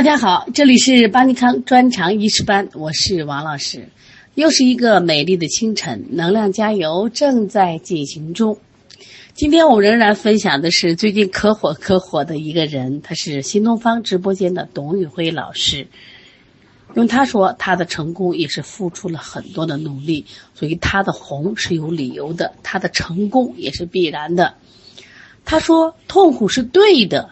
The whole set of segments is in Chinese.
大家好，这里是邦尼康专长医师班，我是王老师。又是一个美丽的清晨，能量加油正在进行中。今天我仍然分享的是最近可火可火的一个人，他是新东方直播间的董宇辉老师。用他说，他的成功也是付出了很多的努力，所以他的红是有理由的，他的成功也是必然的。他说，痛苦是对的。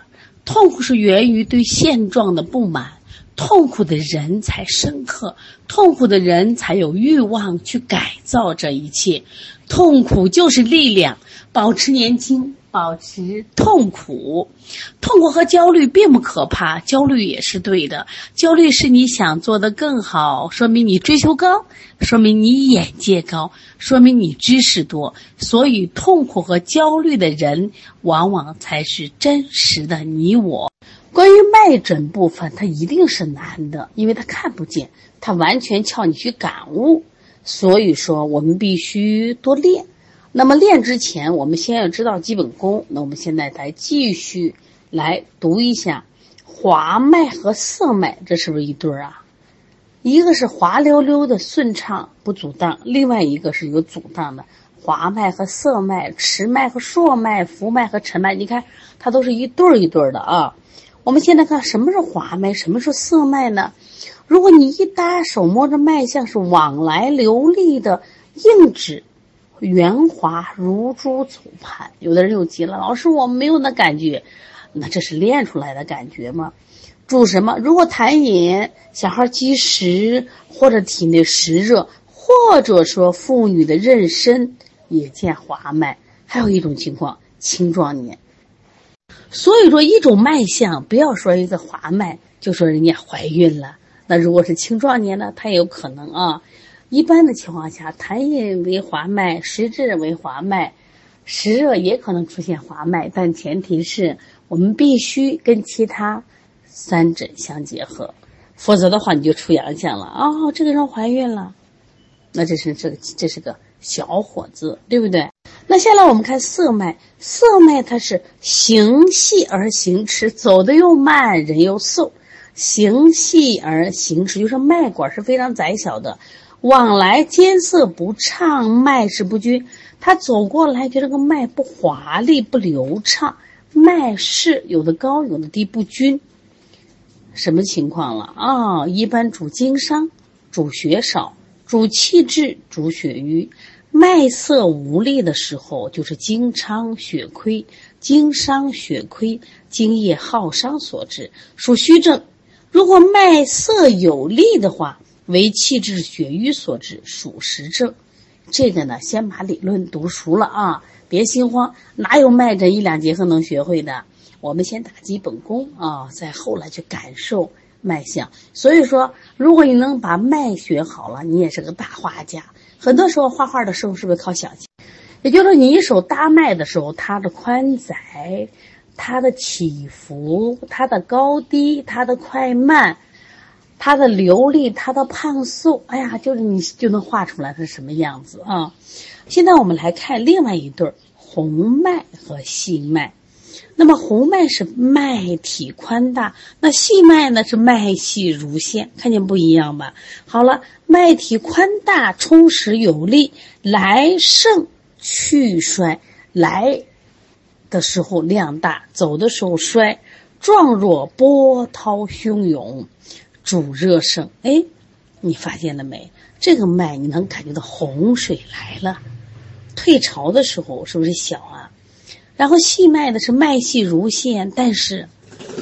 痛苦是源于对现状的不满，痛苦的人才深刻，痛苦的人才有欲望去改造这一切，痛苦就是力量，保持年轻。保持痛苦，痛苦和焦虑并不可怕，焦虑也是对的。焦虑是你想做的更好，说明你追求高，说明你眼界高，说明你知识多。所以，痛苦和焦虑的人，往往才是真实的你我。关于脉诊部分，它一定是难的，因为它看不见，它完全靠你去感悟。所以说，我们必须多练。那么练之前，我们先要知道基本功。那我们现在再继续来读一下滑脉和涩脉，这是不是一对儿啊？一个是滑溜溜的顺畅不阻荡，另外一个是有阻荡的滑脉和涩脉、迟脉和硕脉、浮脉和沉脉。你看，它都是一对儿一对儿的啊。我们现在看什么是滑脉，什么是涩脉呢？如果你一搭手摸着脉象是往来流利的硬指。圆滑如珠走盘，有的人又急了，老师我没有那感觉，那这是练出来的感觉吗？主什么？如果痰饮、小孩积食或者体内湿热，或者说妇女的妊娠也见滑脉，还有一种情况青壮年。所以说一种脉象，不要说一个滑脉就说人家怀孕了，那如果是青壮年呢，他也有可能啊。一般的情况下，痰饮为滑脉，实质为滑脉，湿热也可能出现滑脉，但前提是我们必须跟其他三诊相结合，否则的话你就出阳象了哦，这个人怀孕了，那这是这个这是个小伙子，对不对？那下来我们看色脉，色脉它是行细而行迟，走的又慢，人又瘦，行细而行迟，就是脉管是非常窄小的。往来间涩不畅，脉势不均。他走过来，觉得这个脉不华丽、不流畅，脉势有的高，有的低，不均。什么情况了啊？一般主经商，主血少，主气滞，主血瘀。脉涩无力的时候，就是经伤血亏、经伤血亏、精液耗伤所致，属虚症。如果脉涩有力的话，为气滞血瘀所致，属实症。这个呢，先把理论读熟了啊，别心慌。哪有脉诊一两节课能学会的？我们先打基本功啊，再后来去感受脉象。所以说，如果你能把脉学好了，你也是个大画家。很多时候画画的时候是不是靠想象？也就是，你一手搭脉的时候，它的宽窄、它的起伏、它的高低、它的快慢。它的流利，它的胖瘦，哎呀，就是你就能画出来它是什么样子啊！现在我们来看另外一对儿红脉和细脉。那么红脉是脉体宽大，那细脉呢是脉细如线，看见不一样吧？好了，脉体宽大，充实有力，来盛去衰，来的时候量大，走的时候衰，状若波涛汹涌。主热盛，哎，你发现了没？这个脉你能感觉到洪水来了，退潮的时候是不是小啊？然后细脉的是脉细如线，但是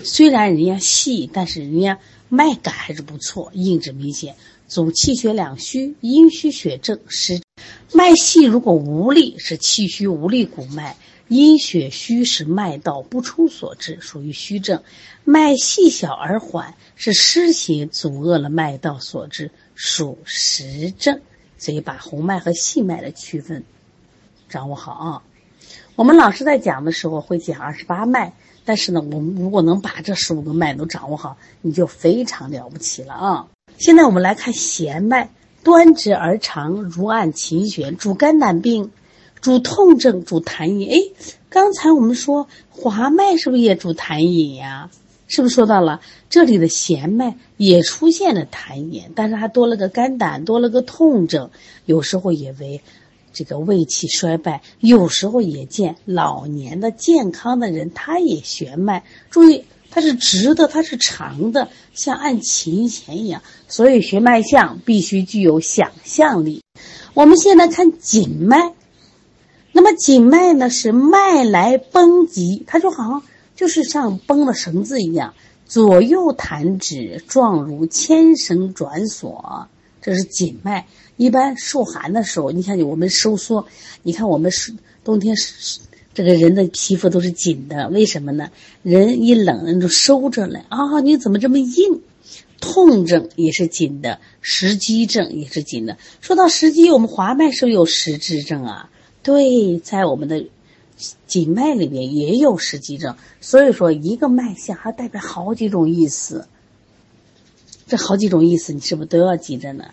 虽然人家细，但是人家脉感还是不错，硬质明显，主气血两虚，阴虚血症，湿脉细如果无力，是气虚无力骨脉。阴血虚是脉道不出所致，属于虚症；脉细小而缓，是湿邪阻遏了脉道所致，属实症。所以把红脉和细脉的区分掌握好啊。我们老师在讲的时候会讲二十八脉，但是呢，我们如果能把这十五个脉都掌握好，你就非常了不起了啊。现在我们来看弦脉，端直而长，如按琴弦，主肝胆病。主痛症，主痰饮。哎，刚才我们说滑脉是不是也主痰饮呀？是不是说到了这里的弦脉也出现了痰饮，但是还多了个肝胆，多了个痛症，有时候也为这个胃气衰败，有时候也见老年的健康的人他也弦脉，注意它是直的，它是长的，像按琴弦一样，所以弦脉象必须具有想象力。我们现在看紧脉，那么紧脉呢是脉来绷急，它就好像。就是像绷了绳子一样，左右弹指，状如牵绳转锁，这是紧脉。一般受寒的时候，你看我们收缩，你看我们是冬天是这个人的皮肤都是紧的，为什么呢？人一冷人就收着了啊！你怎么这么硬？痛症也是紧的，食积症也是紧的。说到食积，我们滑脉是不是有食滞症啊？对，在我们的。紧脉里面也有实积症，所以说一个脉象还代表好几种意思。这好几种意思，你是不是都要记着呢？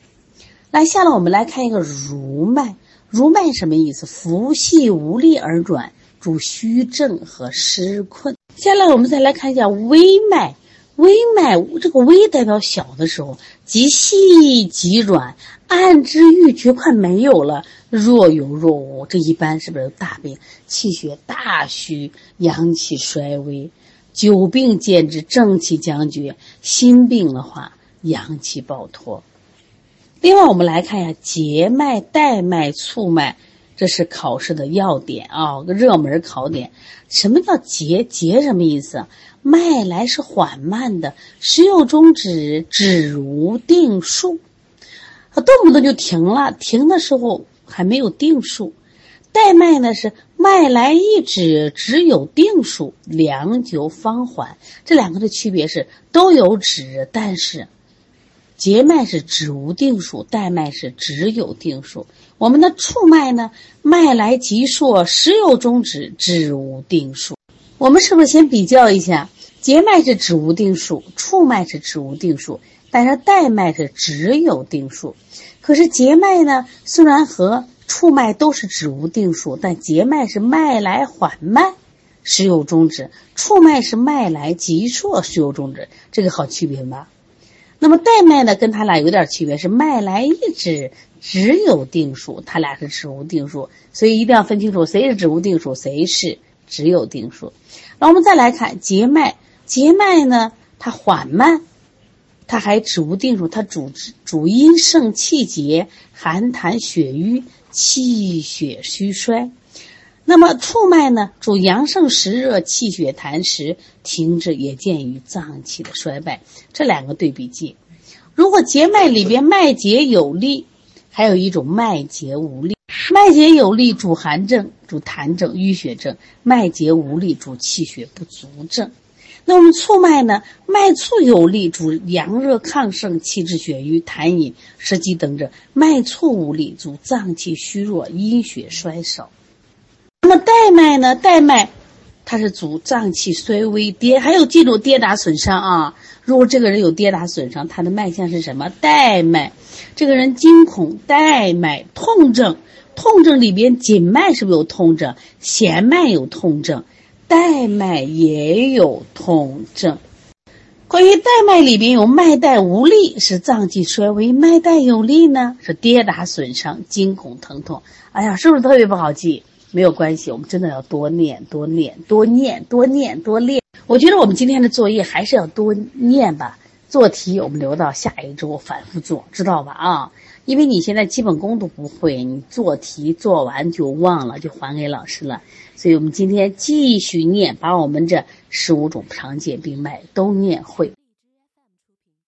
来，下来我们来看一个濡脉。濡脉什么意思？腹系无力而转，主虚症和湿困。下来我们再来看一下微脉。微脉这个微代表小的时候，极细极软，按之欲绝，快没有了。若有若无，这一般是不是大病？气血大虚，阳气衰微，久病见之，正气将绝。心病的话，阳气暴脱。另外，我们来看一下结脉、带脉、促脉，这是考试的要点啊，热门考点。什么叫结？结什么意思？脉来是缓慢的，时有终止，止无定数，它动不动就停了，停的时候。还没有定数，带脉呢是脉来一止，只有定数，良久方缓。这两个的区别是都有止，但是结脉是指无定数，带脉是只有定数。我们的触脉呢，脉来急数，时有终止，止无定数。我们是不是先比较一下？结脉是指无定数，触脉是指无定数，但是带脉是只有定数。可是结脉呢，虽然和触脉都是指无定数，但结脉是脉来缓慢，时有终止；触脉是脉来急数，时有终止。这个好区别吧？那么带脉呢，跟它俩有点区别，是脉来一指，只有定数，它俩是指无定数。所以一定要分清楚，谁是指无定数，谁是只有定数。那我们再来看结脉，结脉呢，它缓慢。它还指无定数，它主主阴盛气结，寒痰血瘀，气血虚衰。那么触脉呢，主阳盛实热，气血痰实，停滞也见于脏器的衰败。这两个对比记。如果结脉里边脉结有力，还有一种脉结无力。脉结有力主寒症，主痰症、淤血症；脉结无力主气血不足症。那我们促脉呢？脉促有力，主阳热亢盛，气滞血瘀，痰饮食积等症；脉促无力，主脏气虚弱，阴血衰少。那么带脉呢？带脉，它是主脏气衰微，跌还有记住跌打损伤啊！如果这个人有跌打损伤，他的脉象是什么？带脉。这个人惊恐，带脉痛症，痛症里边紧脉是不是有痛症？弦脉有痛症。带脉也有痛症。关于带脉里边有脉带无力，是脏器衰微；脉带有力呢，是跌打损伤、惊恐疼痛。哎呀，是不是特别不好记？没有关系，我们真的要多念、多念、多念、多念、多练。我觉得我们今天的作业还是要多念吧。做题我们留到下一周反复做，知道吧？啊，因为你现在基本功都不会，你做题做完就忘了，就还给老师了。所以我们今天继续念，把我们这十五种常见病脉都念会。